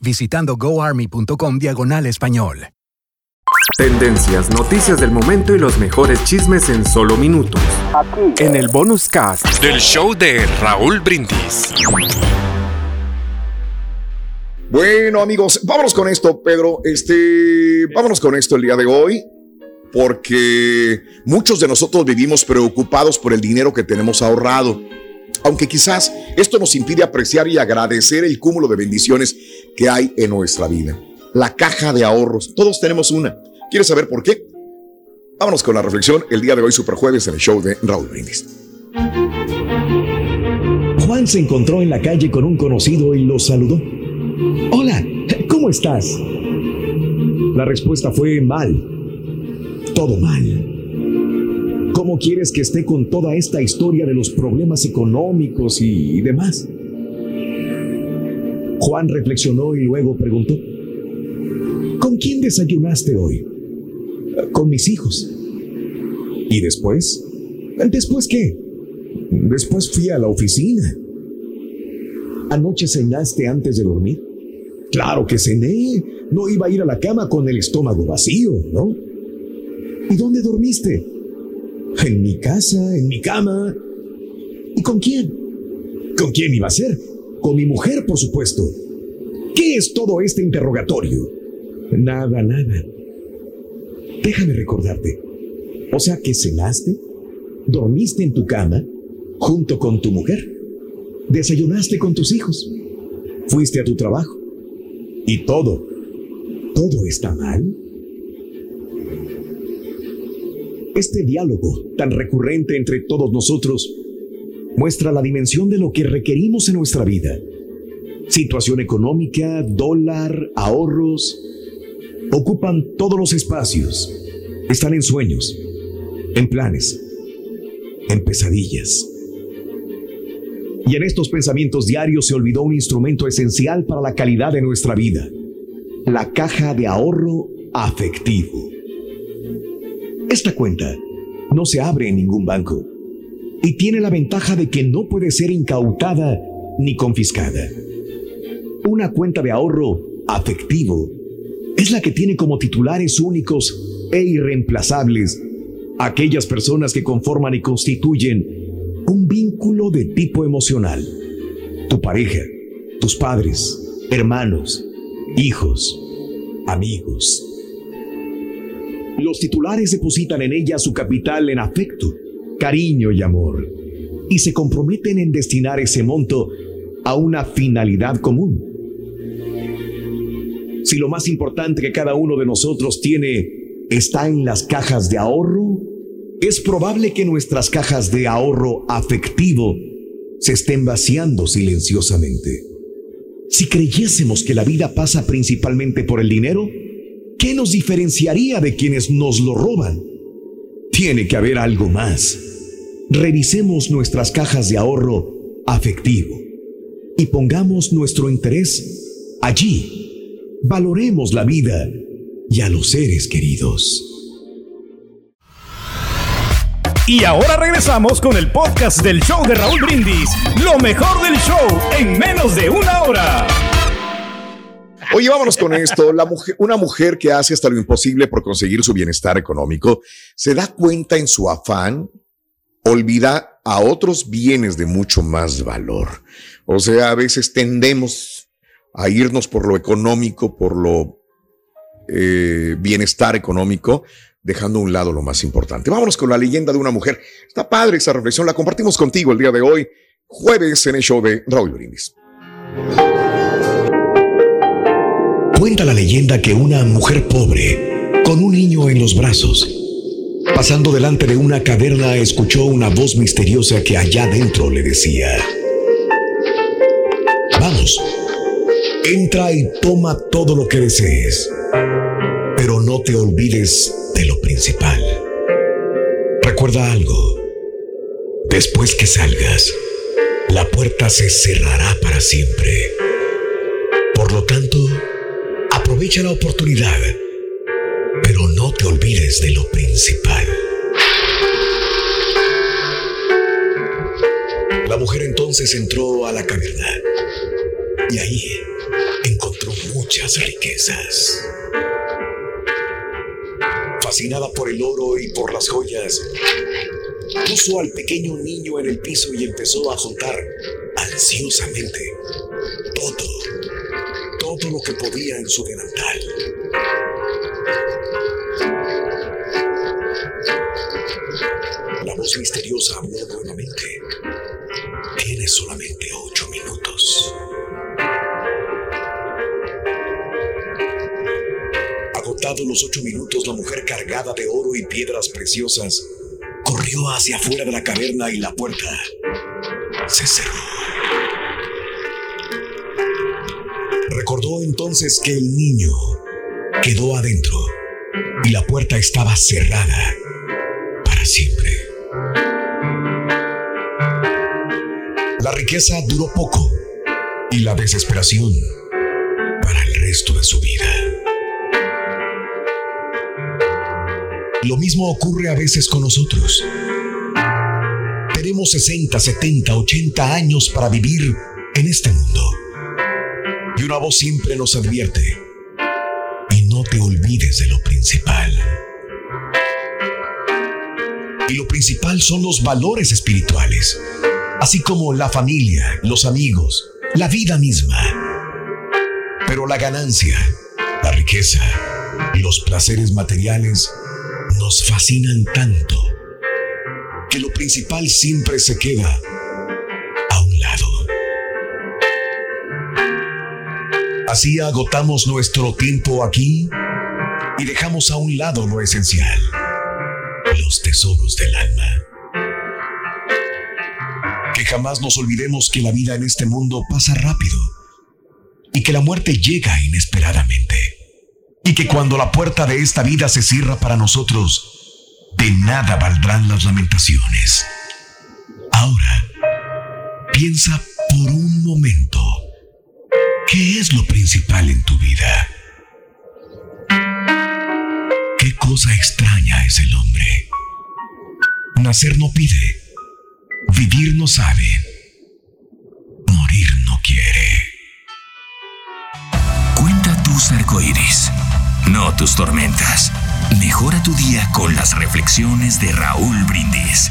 visitando goarmy.com diagonal español. Tendencias, noticias del momento y los mejores chismes en solo minutos. En el bonus cast del show de Raúl Brindis. Bueno, amigos, vámonos con esto, Pedro. Este, vámonos con esto el día de hoy, porque muchos de nosotros vivimos preocupados por el dinero que tenemos ahorrado. Aunque quizás esto nos impide apreciar y agradecer el cúmulo de bendiciones que hay en nuestra vida. La caja de ahorros, todos tenemos una. ¿Quieres saber por qué? Vámonos con la reflexión el día de hoy, Super Jueves, en el show de Raúl Brindis. Juan se encontró en la calle con un conocido y lo saludó. Hola, ¿cómo estás? La respuesta fue mal. Todo mal. ¿Cómo quieres que esté con toda esta historia de los problemas económicos y, demás? Juan reflexionó y luego preguntó, ¿con quién desayunaste hoy? Con mis hijos. ¿Y después? ¿Después qué? Después fui a la oficina. ¿Anoche cenaste antes de dormir? Claro que cené. No iba a ir a la cama con el estómago vacío, ¿no? ¿Y dónde dormiste? En mi casa, en mi cama. ¿Y con quién? ¿Con quién iba a ser? Con mi mujer, por supuesto. ¿Qué es todo este interrogatorio? Nada, nada. Déjame recordarte. O sea que cenaste, dormiste en tu cama, junto con tu mujer, desayunaste con tus hijos, fuiste a tu trabajo y todo, todo está mal. Este diálogo tan recurrente entre todos nosotros muestra la dimensión de lo que requerimos en nuestra vida. Situación económica, dólar, ahorros, ocupan todos los espacios. Están en sueños, en planes, en pesadillas. Y en estos pensamientos diarios se olvidó un instrumento esencial para la calidad de nuestra vida, la caja de ahorro afectivo. Esta cuenta no se abre en ningún banco y tiene la ventaja de que no puede ser incautada ni confiscada. Una cuenta de ahorro afectivo es la que tiene como titulares únicos e irreemplazables aquellas personas que conforman y constituyen un vínculo de tipo emocional. Tu pareja, tus padres, hermanos, hijos, amigos. Los titulares depositan en ella su capital en afecto, cariño y amor, y se comprometen en destinar ese monto a una finalidad común. Si lo más importante que cada uno de nosotros tiene está en las cajas de ahorro, es probable que nuestras cajas de ahorro afectivo se estén vaciando silenciosamente. Si creyésemos que la vida pasa principalmente por el dinero, ¿qué nos diferenciaría de quienes nos lo roban? Tiene que haber algo más. Revisemos nuestras cajas de ahorro afectivo y pongamos nuestro interés allí. Valoremos la vida y a los seres queridos. Y ahora regresamos con el podcast del show de Raúl Brindis, lo mejor del show en menos de una hora. Oye, vámonos con esto. Una mujer que hace hasta lo imposible por conseguir su bienestar económico, se da cuenta en su afán, olvida a otros bienes de mucho más valor. O sea, a veces tendemos a irnos por lo económico, por lo eh, bienestar económico, dejando a un lado lo más importante. Vámonos con la leyenda de una mujer. Está padre esa reflexión, la compartimos contigo el día de hoy, jueves en el show de Raúl Brindis. Cuenta la leyenda que una mujer pobre, con un niño en los brazos, pasando delante de una caverna, escuchó una voz misteriosa que allá dentro le decía, Vamos, entra y toma todo lo que desees, pero no te olvides de lo principal. Recuerda algo, después que salgas, la puerta se cerrará para siempre. Por lo tanto, aprovecha la oportunidad, pero no te olvides de lo principal. La mujer entonces entró a la caverna y ahí encontró muchas riquezas. Fascinada por el oro y por las joyas, puso al pequeño niño en el piso y empezó a juntar ansiosamente todo, todo lo que podía en su delantal. La voz misteriosa habló nuevamente. Tienes solamente ocho minutos. Agotados los ocho minutos, la mujer cargada de oro y piedras preciosas corrió hacia afuera de la caverna y la puerta se cerró. Recordó entonces que el niño quedó adentro y la puerta estaba cerrada para siempre. La riqueza duró poco y la desesperación para el resto de su vida. Lo mismo ocurre a veces con nosotros. Tenemos 60, 70, 80 años para vivir en este mundo. Y una voz siempre nos advierte, y no te olvides de lo principal. Y lo principal son los valores espirituales, así como la familia, los amigos, la vida misma. Pero la ganancia, la riqueza y los placeres materiales nos fascinan tanto que lo principal siempre se queda Así agotamos nuestro tiempo aquí y dejamos a un lado lo esencial, los tesoros del alma. Que jamás nos olvidemos que la vida en este mundo pasa rápido y que la muerte llega inesperadamente. Y que cuando la puerta de esta vida se cierra para nosotros, de nada valdrán las lamentaciones. Ahora, piensa por un momento, ¿qué es lo principal en tu vida? ¿Qué cosa extraña es el hombre? Nacer no pide, vivir no sabe, morir no quiere. Cuenta tus arcoíris, no tus tormentas. Mejora tu día con las reflexiones de Raúl Brindis.